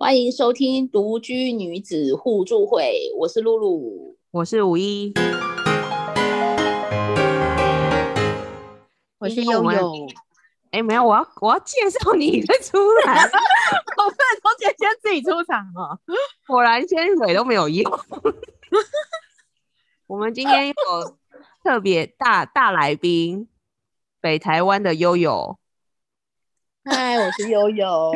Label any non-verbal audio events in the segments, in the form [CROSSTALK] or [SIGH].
欢迎收听独居女子互助会，我是露露，我是五一，我是悠悠。哎，没有，我要我要介绍你再出来，[LAUGHS] 我不能从姐姐自己出场哦。果然先水都没有用。[LAUGHS] 我们今天有特别大大来宾，北台湾的悠悠。嗨，我是悠悠。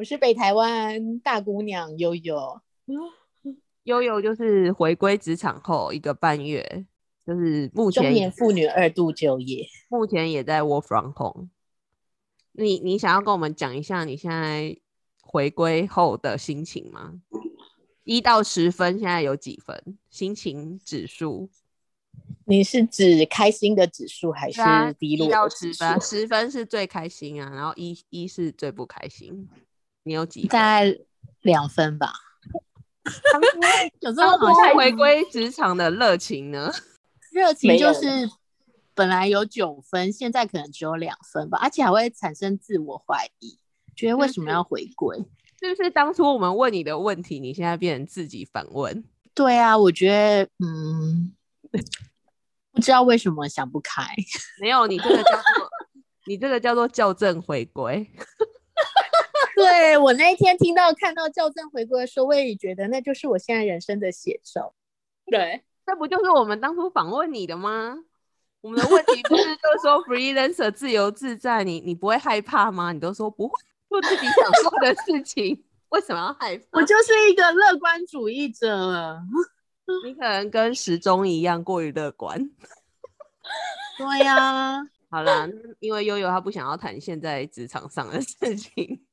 我是北台湾大姑娘悠悠，[LAUGHS] 悠悠就是回归职场后一个半月，就是目前中年妇女二度就业，目前也在 work from home。你你想要跟我们讲一下你现在回归后的心情吗？一到十分，现在有几分？心情指数？你是指开心的指数还是低落？一到十分，十分是最开心啊，然后一一是最不开心。你有几？大概两分吧。[LAUGHS] 有这么好像回归职场的热情呢？[LAUGHS] 热情就是本来有九分，现在可能只有两分吧，而且还会产生自我怀疑，觉得为什么要回归？是不是当初我们问你的问题，你现在变成自己反问？对啊，我觉得嗯，不知道为什么想不开。没有，你这个叫做 [LAUGHS] 你这个叫做校正回归。对我那一天听到看到校正回归的时候，我也觉得那就是我现在人生的写照。对，这不就是我们当初访问你的吗？我们的问题不是就说 freelancer 自由自在，你你不会害怕吗？你都说不会做自己想做的事情，为什么要害怕？我就是一个乐观主义者。[LAUGHS] 你可能跟时钟一样过于乐观。对呀，好啦，因为悠悠他不想要谈现在职场上的事情。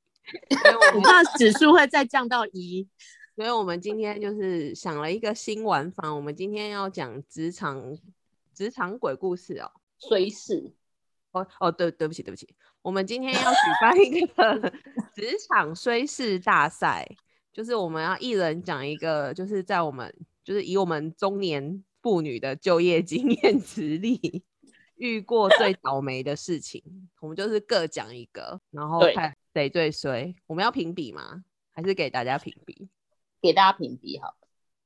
我怕指数会再降到一，[LAUGHS] 所以我们今天就是想了一个新玩法。我们今天要讲职场职场鬼故事哦，虽事。哦哦，对对不起对不起，我们今天要举办一个 [LAUGHS] 职场虽事大赛，就是我们要一人讲一个，就是在我们就是以我们中年妇女的就业经验实力遇过最倒霉的事情，我们就是各讲一个，然后看。谁最衰？我们要评比吗？还是给大家评比？给大家评比好。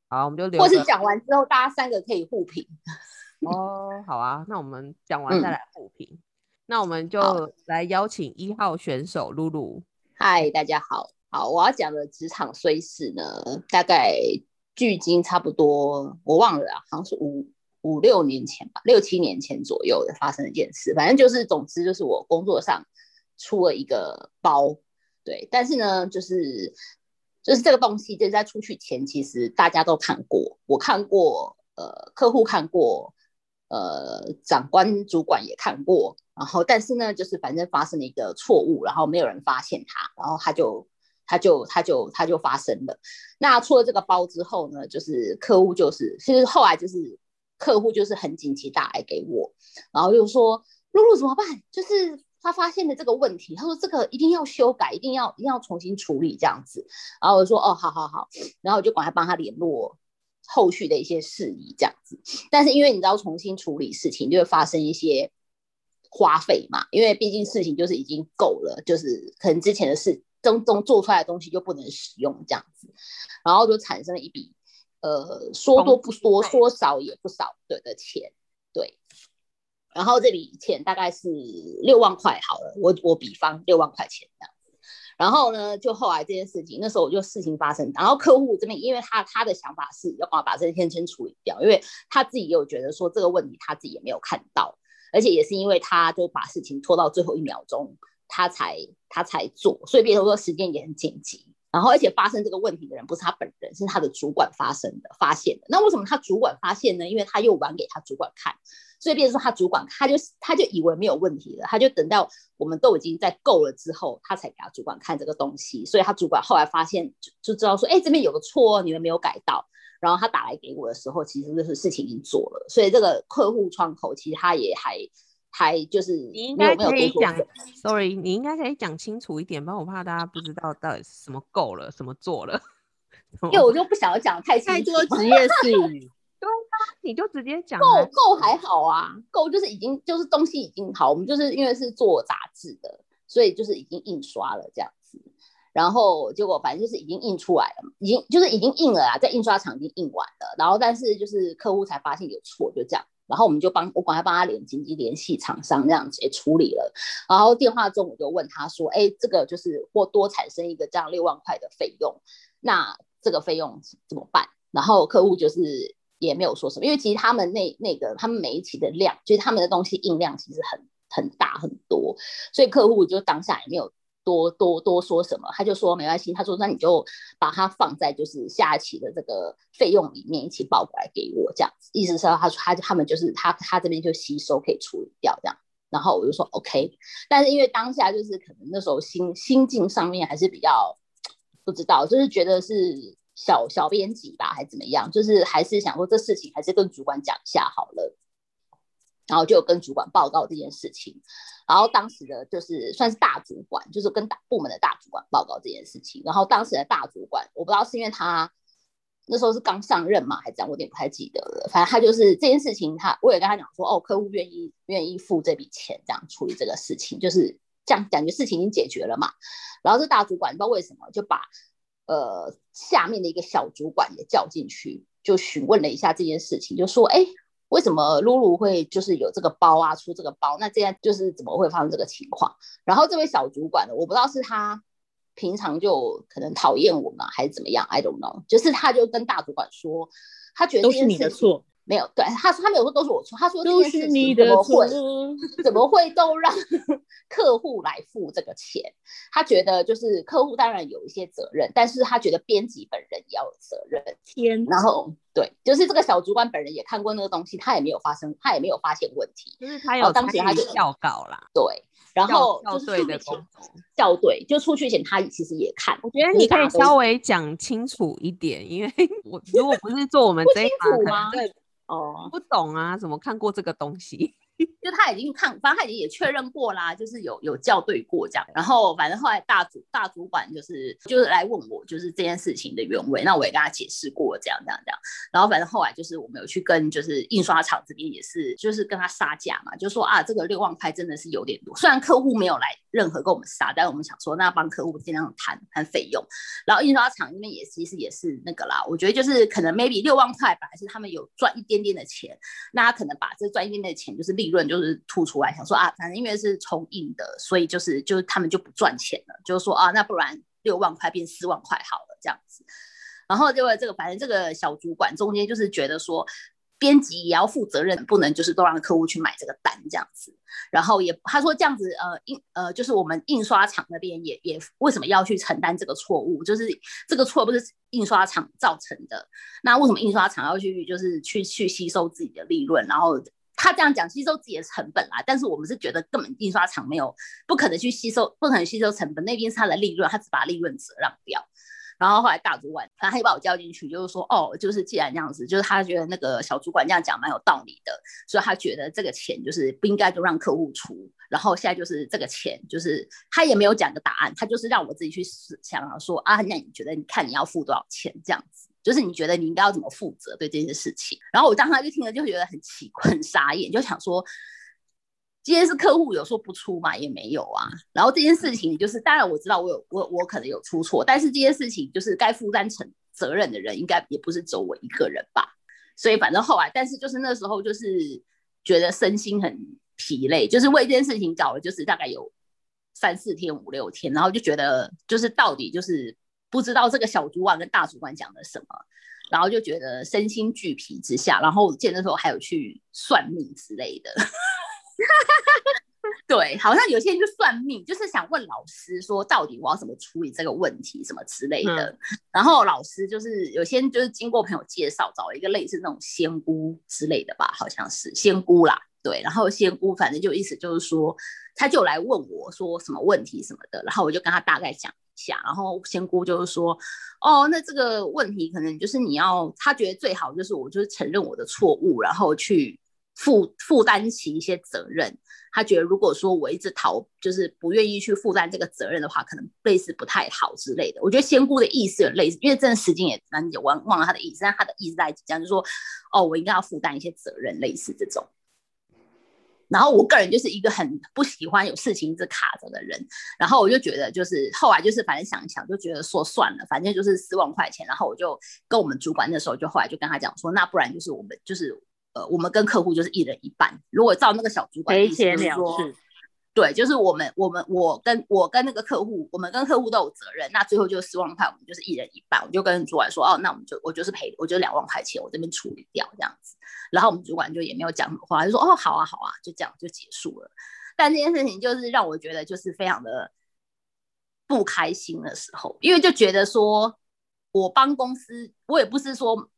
好，我们就留。或是讲完之后，大家三个可以互评。[LAUGHS] 哦，好啊，那我们讲完再来互评。那我们就来邀请一号选手露露。嗨，大家好。好，我要讲的职场衰事呢，大概距今差不多，我忘了啊，好像是五五六年前吧，六七年前左右的发生一件事。反正就是，总之就是我工作上。出了一个包，对，但是呢，就是就是这个东西，就是在出去前，其实大家都看过，我看过，呃，客户看过，呃，长官主管也看过，然后，但是呢，就是反正发生了一个错误，然后没有人发现它，然后他就他就他就他就发生了。那出了这个包之后呢，就是客户就是，其实后来就是客户就是很紧急打来给我，然后就说露露怎么办？就是。他发现了这个问题，他说这个一定要修改，一定要一定要重新处理这样子。然后我说哦，好好好，然后我就赶快帮他联络后续的一些事宜这样子。但是因为你知道重新处理事情就会发生一些花费嘛，因为毕竟事情就是已经够了，就是可能之前的事中中做出来的东西就不能使用这样子，然后就产生了一笔呃说多不多，说少也不少的的钱，对。然后这笔钱大概是六万块，好了，我我比方六万块钱这样子。然后呢，就后来这件事情，那时候我就事情发生，然后客户这边，因为他他的想法是要帮我把这件先处理掉，因为他自己也有觉得说这个问题他自己也没有看到，而且也是因为他就把事情拖到最后一秒钟，他才他才做，所以别人说时间也很紧急。然后，而且发生这个问题的人不是他本人，是他的主管发生的发现的。那为什么他主管发现呢？因为他又玩给他主管看，所以变成说他主管他就他就以为没有问题了，他就等到我们都已经在够了之后，他才给他主管看这个东西。所以他主管后来发现就就知道说，哎，这边有个错，你们没有改到。然后他打来给我的时候，其实就是事情已经做了。所以这个客户窗口其实他也还。还就是你应该可以讲，sorry，你应该可以讲清楚一点，不然我怕大家不知道到底什么够了，什么做了。[LAUGHS] 因为我就不想要讲太太多职业术语。对啊，你就直接讲。够够还好啊，够就是已经就是东西已经好，我们就是因为是做杂志的，所以就是已经印刷了这样子。然后结果反正就是已经印出来了，已经就是已经印了啊，在印刷厂已经印完了，然后但是就是客户才发现有错，就这样，然后我们就帮我赶快帮他联紧急联系厂商，这样直接处理了。然后电话中我就问他说：“哎，这个就是或多产生一个这样六万块的费用，那这个费用怎么办？”然后客户就是也没有说什么，因为其实他们那那个他们每一期的量，就是他们的东西印量其实很很大很多，所以客户就当下也没有。多多多说什么，他就说没关系。他说那你就把它放在就是下一期的这个费用里面一起报过来给我，这样子。意思是他说他他们就是他他这边就吸收可以处理掉这样。然后我就说 OK，但是因为当下就是可能那时候心心境上面还是比较不知道，就是觉得是小小编辑吧，还怎么样，就是还是想说这事情还是跟主管讲一下好了。然后就跟主管报告这件事情，然后当时的就是算是大主管，就是跟大部门的大主管报告这件事情。然后当时的大主管，我不知道是因为他那时候是刚上任嘛，还是怎样，我有点不太记得了。反正他就是这件事情，他我也跟他讲说，哦，客户愿意愿意付这笔钱，这样处理这个事情，就是这样感觉事情已经解决了嘛。然后这大主管不知道为什么就把呃下面的一个小主管也叫进去，就询问了一下这件事情，就说，哎。为什么露露会就是有这个包啊，出这个包？那这样就是怎么会发生这个情况？然后这位小主管呢，我不知道是他平常就可能讨厌我们，还是怎么样？I don't know。就是他就跟大主管说，他觉得都是你的错。没有，对，他说他没有说都是我错，他说这件事情怎么会，[LAUGHS] 怎么会都让 [LAUGHS] 客户来付这个钱？他觉得就是客户当然有一些责任，但是他觉得编辑本人也要有责任。天，然后对，就是这个小主管本人也看过那个东西，他也没有发生，他也没有发现问题，就是他有当时他就校稿啦，对，然后校对的工作，校对，就出去前他其实也看，我觉得你可以稍微讲清楚一点，因为 [LAUGHS] 我如果不是做我们这一行，对。哦，不懂啊，怎么看过这个东西？就他已经看，反正他已经也确认过啦，就是有有校对过这样。然后反正后来大主大主管就是就是来问我，就是这件事情的原委。那我也跟他解释过这样这样这样。然后反正后来就是我们有去跟就是印刷厂这边也是就是跟他杀价嘛，就说啊这个六万块真的是有点多。虽然客户没有来任何跟我们杀，但是我们想说那帮客户尽量谈谈费用。然后印刷厂那边也其实也是那个啦，我觉得就是可能 maybe 六万块本来是他们有赚一点点的钱，那他可能把这赚一点点的钱就是利论就是吐出来，想说啊，反正因为是重印的，所以就是就是他们就不赚钱了，就是说啊，那不然六万块变四万块好了这样子。然后就这个，反正这个小主管中间就是觉得说，编辑也要负责任，不能就是都让客户去买这个单这样子。然后也他说这样子，呃印呃就是我们印刷厂那边也也为什么要去承担这个错误？就是这个错不是印刷厂造成的，那为什么印刷厂要去就是去去吸收自己的利润？然后。他这样讲吸收自己的成本啦，但是我们是觉得根本印刷厂没有不可能去吸收，不可能吸收成本，那边是他的利润，他只把利润折让掉。然后后来大主管，反正他又把我叫进去，就是说，哦，就是既然这样子，就是他觉得那个小主管这样讲蛮有道理的，所以他觉得这个钱就是不应该就让客户出。然后现在就是这个钱，就是他也没有讲个答案，他就是让我自己去想说啊，那你觉得你看你要付多少钱这样子？就是你觉得你应该要怎么负责对这件事情？然后我当时就听了，就觉得很奇怪、很傻眼，就想说，今天是客户有说不出嘛，也没有啊。然后这件事情就是，当然我知道我有我我可能有出错，但是这件事情就是该负担成责任的人，应该也不是只有我一个人吧。所以反正后来，但是就是那时候就是觉得身心很疲累，就是为这件事情找了就是大概有三四天、五六天，然后就觉得就是到底就是。不知道这个小主管跟大主管讲了什么，然后就觉得身心俱疲之下，然后见的时候还有去算命之类的。[LAUGHS] 对，好像有些人就算命，就是想问老师说，到底我要怎么处理这个问题，什么之类的。然后老师就是有些就是经过朋友介绍，找了一个类似那种仙姑之类的吧，好像是仙姑啦。对，然后仙姑反正就意思就是说，他就来问我说什么问题什么的，然后我就跟他大概讲。下，然后仙姑就是说，哦，那这个问题可能就是你要，他觉得最好就是我就是承认我的错误，然后去负负担起一些责任。他觉得如果说我一直逃，就是不愿意去负担这个责任的话，可能类似不太好之类的。我觉得仙姑的意思有类似，因为这段时间也蛮久，忘忘了他的意思，但他的意思在讲，就是说，哦，我应该要负担一些责任，类似这种。然后我个人就是一个很不喜欢有事情一直卡着的人，然后我就觉得就是后来就是反正想一想就觉得说算了，反正就是四万块钱，然后我就跟我们主管那时候就后来就跟他讲说，那不然就是我们就是呃我们跟客户就是一人一半，如果照那个小主管赔钱了事。对，就是我们，我们，我跟我跟那个客户，我们跟客户都有责任。那最后就四万块，我们就是一人一半。我就跟主管说，哦，那我们就我就是赔，我就两万块钱，我这边处理掉这样子。然后我们主管就也没有讲什么话，就说，哦，好啊，好啊，就这样就结束了。但这件事情就是让我觉得就是非常的不开心的时候，因为就觉得说我帮公司，我也不是说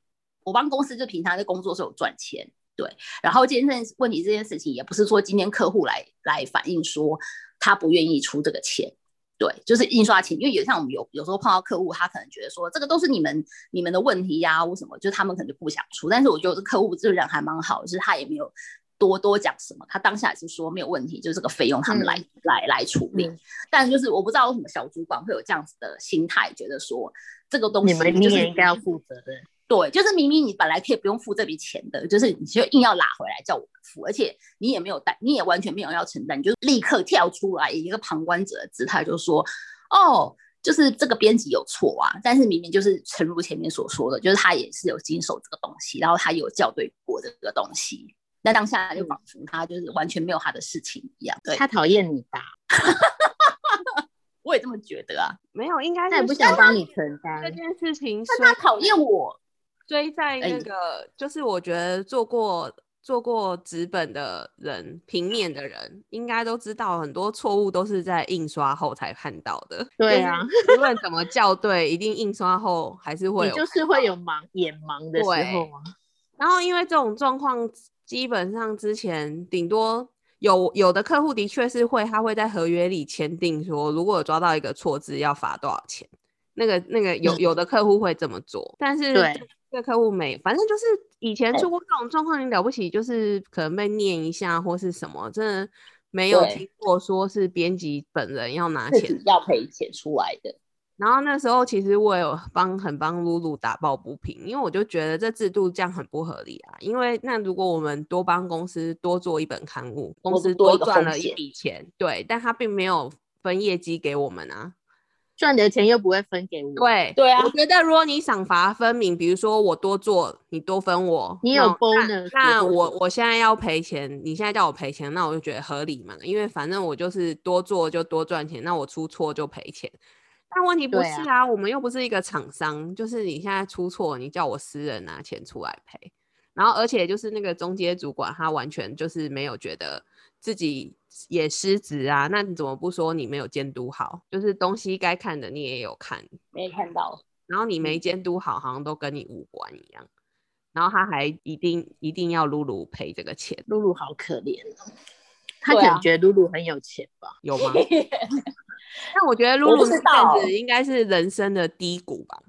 我帮公司就平常在工作时候赚钱。对，然后今天问题这件事情也不是说今天客户来来反映说他不愿意出这个钱，对，就是印刷钱，因为有像我们有有时候碰到客户，他可能觉得说这个都是你们你们的问题呀，或什么，就是他们可能就不想出。但是我觉得这客户这个人还蛮好，就是他也没有多多讲什么，他当下是说没有问题，就是这个费用他们来来来处理。但就是我不知道为什么小主管会有这样子的心态，觉得说这个东西你们你也应该要负责任。对，就是明明你本来可以不用付这笔钱的，就是你就硬要拉回来叫我们付，而且你也没有担，你也完全没有要承担，你就立刻跳出来以一个旁观者的姿态就说，哦，就是这个编辑有错啊，但是明明就是诚如前面所说的，就是他也是有经手这个东西，然后他有校对过这个东西，那当下就仿佛他就是完全没有他的事情一样，对他讨厌你吧？[LAUGHS] 我也这么觉得啊，没有，应该他也不想帮你承担这件事情，是他讨厌我。追在那个，就是我觉得做过做过纸本的人，平面的人应该都知道，很多错误都是在印刷后才看到的。对啊，无论怎么校对，一定印刷后还是会有，就是会有盲眼盲的时候啊。然后因为这种状况，基本上之前顶多有有的客户的确是会，他会在合约里签订说，如果有抓到一个错字，要罚多少钱。那个那个有有的客户会这么做，但是对。这客户没，反正就是以前出过这种状况，你了不起，就是可能被念一下或是什么，真的没有听过说是编辑本人要拿钱要赔钱出来的。然后那时候其实我有帮很帮露露打抱不平，因为我就觉得这制度这样很不合理啊。因为那如果我们多帮公司多做一本刊物，公司多赚了一笔钱，对，但他并没有分业绩给我们啊。赚的钱又不会分给我，对对啊。我觉得如果你赏罚分明，比如说我多做，你多分我，你有 bonus，那我我现在要赔钱，你现在叫我赔钱，那我就觉得合理嘛，因为反正我就是多做就多赚钱，那我出错就赔钱。但问题不是啊，我们又不是一个厂商，就是你现在出错，你叫我私人拿钱出来赔，然后而且就是那个中介主管，他完全就是没有觉得。自己也失职啊？那你怎么不说你没有监督好？就是东西该看的你也有看，没看到。然后你没监督好，好像都跟你无关一样。然后他还一定一定要露露赔这个钱，露露好可怜哦。他可能觉得露露很有钱吧？有吗？[LAUGHS] 那我觉得露露这样子应该是人生的低谷吧？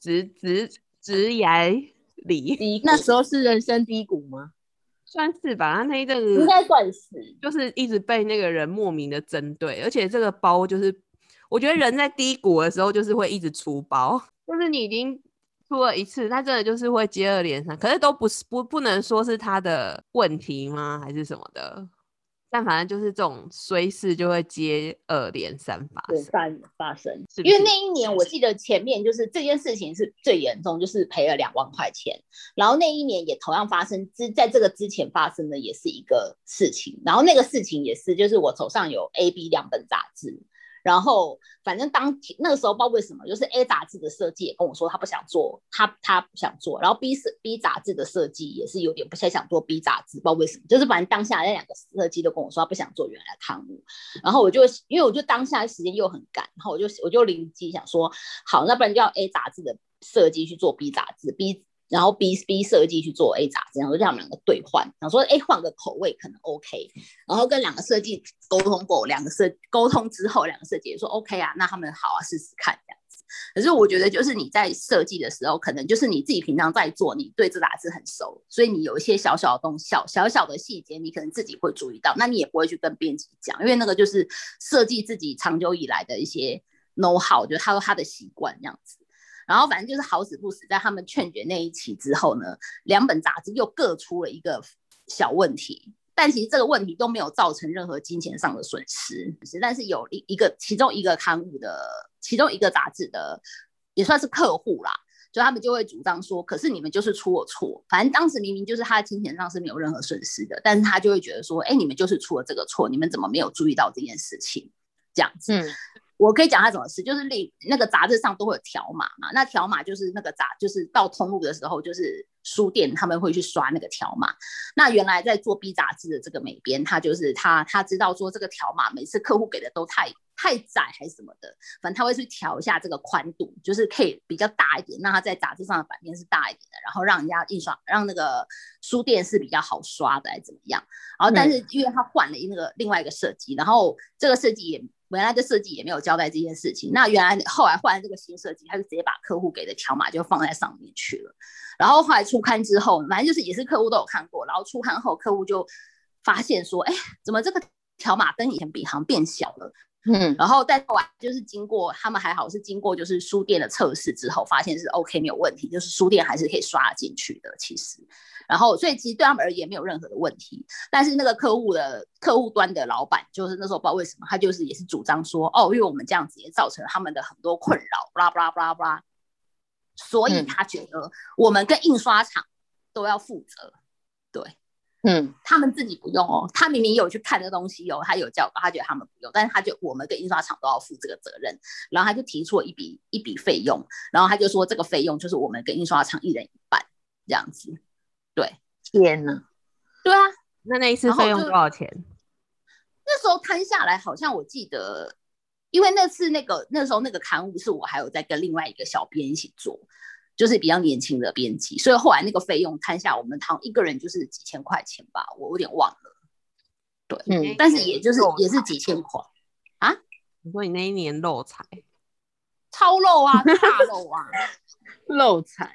直直直崖里，[LAUGHS] 那时候是人生低谷吗？算是吧，他那一阵子应该算是，就是一直被那个人莫名的针对，而且这个包就是，我觉得人在低谷的时候就是会一直出包，[LAUGHS] 就是你已经出了一次，他真的就是会接二连三，可是都不是不不能说是他的问题吗？还是什么的？但反正就是这种衰事就会接二连三发生，发生。因为那一年我记得前面就是这件事情是最严重，就是赔了两万块钱。然后那一年也同样发生之在这个之前发生的也是一个事情，然后那个事情也是就是我手上有 A、B 两本杂志。然后，反正当那个时候不知道为什么，就是 A 杂志的设计也跟我说他不想做，他他不想做。然后 B 是 B 杂志的设计也是有点不太想做 B 杂志，不知道为什么。就是反正当下那两个设计都跟我说他不想做原来的刊物。然后我就因为我就当下时间又很赶，然后我就我就灵机想说，好，那不然就要 A 杂志的设计去做 B 杂志，B。然后 B B 设计去做 A 杂志，然后让他们两个兑换，想说哎换个口味可能 OK，然后跟两个设计沟通过，两个设沟通之后，两个设计也说 OK 啊，那他们好啊，试试看这样子。可是我觉得就是你在设计的时候，可能就是你自己平常在做，你对这杂志很熟，所以你有一些小小的东西，小小小的细节，你可能自己会注意到，那你也不会去跟编辑讲，因为那个就是设计自己长久以来的一些 know how，就他说他的习惯这样子。然后反正就是好死不死，在他们劝决那一期之后呢，两本杂志又各出了一个小问题。但其实这个问题都没有造成任何金钱上的损失，但是有一一个其中一个刊物的其中一个杂志的也算是客户啦。所以他们就会主张说，可是你们就是出了错，反正当时明明就是他的金钱上是没有任何损失的，但是他就会觉得说，哎，你们就是出了这个错，你们怎么没有注意到这件事情？这样子，我可以讲他怎么吃，就是那那个杂志上都会有条码嘛，那条码就是那个杂，就是到通路的时候，就是书店他们会去刷那个条码。那原来在做 B 杂志的这个美编，他就是他他知道说这个条码每次客户给的都太。太窄还是什么的，反正他会去调一下这个宽度，就是可以比较大一点，让它在杂志上的版面是大一点的，然后让人家印刷，让那个书店是比较好刷的，还是怎么样？然后但是因为他换了那个另外一个设计，然后这个设计也原来的设计也没有交代这件事情，那原来后来换了这个新设计，他就直接把客户给的条码就放在上面去了。然后后来出刊之后，反正就是也是客户都有看过，然后出刊后客户就发现说，哎，怎么这个条码跟以前比好像变小了？嗯，然后但后来就是经过他们还好是经过就是书店的测试之后，发现是 OK 没有问题，就是书店还是可以刷进去的。其实，然后所以其实对他们而言没有任何的问题。但是那个客户的客户端的老板，就是那时候不知道为什么，他就是也是主张说，哦，因为我们这样子也造成了他们的很多困扰，巴拉巴拉巴拉巴拉，所以他觉得我们跟印刷厂都要负责，对。嗯，他们自己不用哦，他明明有去看这个东西哦，他有教，他觉得他们不用，但是他就我们跟印刷厂都要负这个责任，然后他就提出了一笔一笔费用，然后他就说这个费用就是我们跟印刷厂一人一半这样子。对，天哪，对啊，那那一次费用多少钱？那时候摊下来好像我记得，因为那次那个那时候那个刊物是我还有在跟另外一个小编一起做。就是比较年轻的编辑，所以后来那个费用摊下，我们堂一个人就是几千块钱吧，我有点忘了。对，嗯，但是也就是也是几千块啊。你说你那一年漏财，超漏啊，大漏啊，[LAUGHS] 漏财，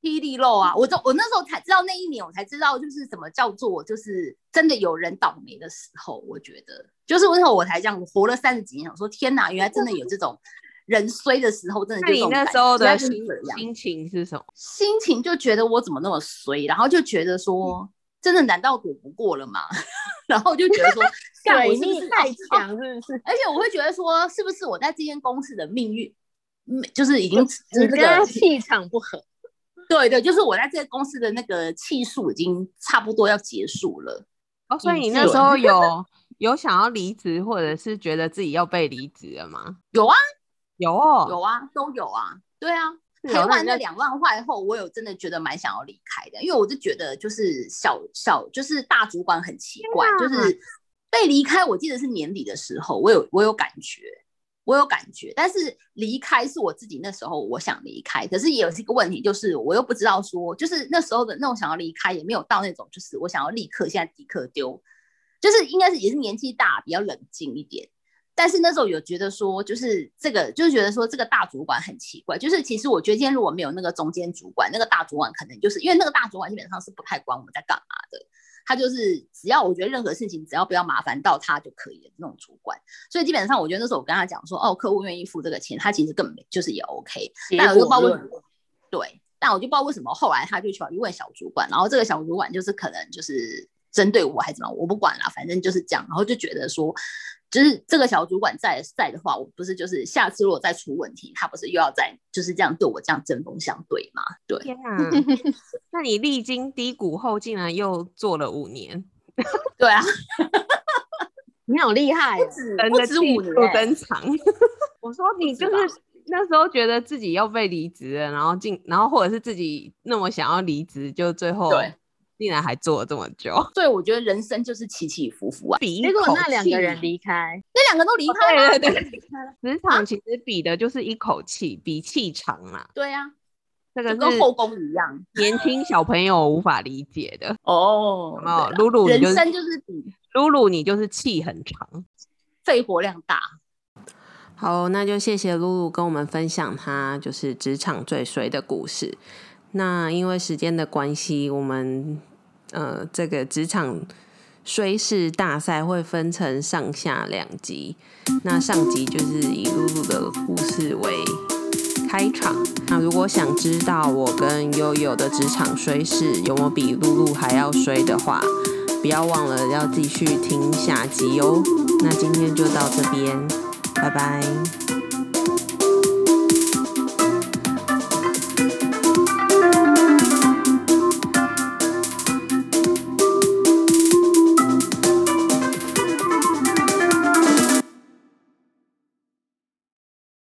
霹雳漏啊！我都我那时候才知道，那一年我才知道，就是什么叫做就是真的有人倒霉的时候。我觉得就是为什么我才这样活了三十几年，我说天哪，原来真的有这种。人衰的时候，真的就你那时候的心心情是什么？心情就觉得我怎么那么衰，然后就觉得说，真的难道躲不过了吗？[LAUGHS] 然后就觉得说，[LAUGHS] 水逆太强，是不是？而且我会觉得说，是不是我在这间公司的命运，就是已经这个气场不合？对对，就是我在这个公司的那个气数已经差不多要结束了。哦，所以你那时候 [LAUGHS] 有有想要离职，或者是觉得自己要被离职了吗？有啊。有有啊，都有啊，对啊，赔完那两万块后，我有真的觉得蛮想要离开的，因为我就觉得就是小小就是大主管很奇怪，就是被离开。我记得是年底的时候，我有我有感觉，我有感觉，但是离开是我自己那时候我想离开，可是也有一个问题，就是我又不知道说，就是那时候的那种想要离开，也没有到那种就是我想要立刻现在立刻丢，就是应该是也是年纪大，比较冷静一点。但是那时候有觉得说，就是这个，就是觉得说这个大主管很奇怪。就是其实我觉得今天如果没有那个中间主管，那个大主管可能就是因为那个大主管基本上是不太管我们在干嘛的，他就是只要我觉得任何事情只要不要麻烦到他就可以的那种主管。所以基本上我觉得那时候我跟他讲说，哦，客户愿意付这个钱，他其实根本就是也 OK。但我就不知道为什么，对，但我就不知道为什么后来他就去问小主管，然后这个小主管就是可能就是针对我还是怎么，我不管了，反正就是这样，然后就觉得说。就是这个小主管在在的话，我不是就是下次如果再出问题，他不是又要再就是这样对我这样针锋相对吗？对，天啊！[LAUGHS] 那你历经低谷后，竟然又做了五年？[LAUGHS] 对啊，你好厉害，不止五年登场。我说你就是那时候觉得自己要被离职了，然后进，然后或者是自己那么想要离职，就最后对。竟然还做了这么久，所以我觉得人生就是起起伏伏啊。比结果那两个人离开，那两个都离开了，对对对，职场其实比的就是一口气，比气长啊。对呀，这个跟后宫一样，年轻小朋友无法理解的哦。哦，露露，人生就是比露露，你就是气很长，肺活量大。好，那就谢谢露露跟我们分享她就是职场最衰的故事。那因为时间的关系，我们。呃，这个职场衰事大赛会分成上下两集。那上集就是以露露的故事为开场。那如果想知道我跟悠悠的职场衰事有没有比露露还要衰的话，不要忘了要继续听下集哦。那今天就到这边，拜拜。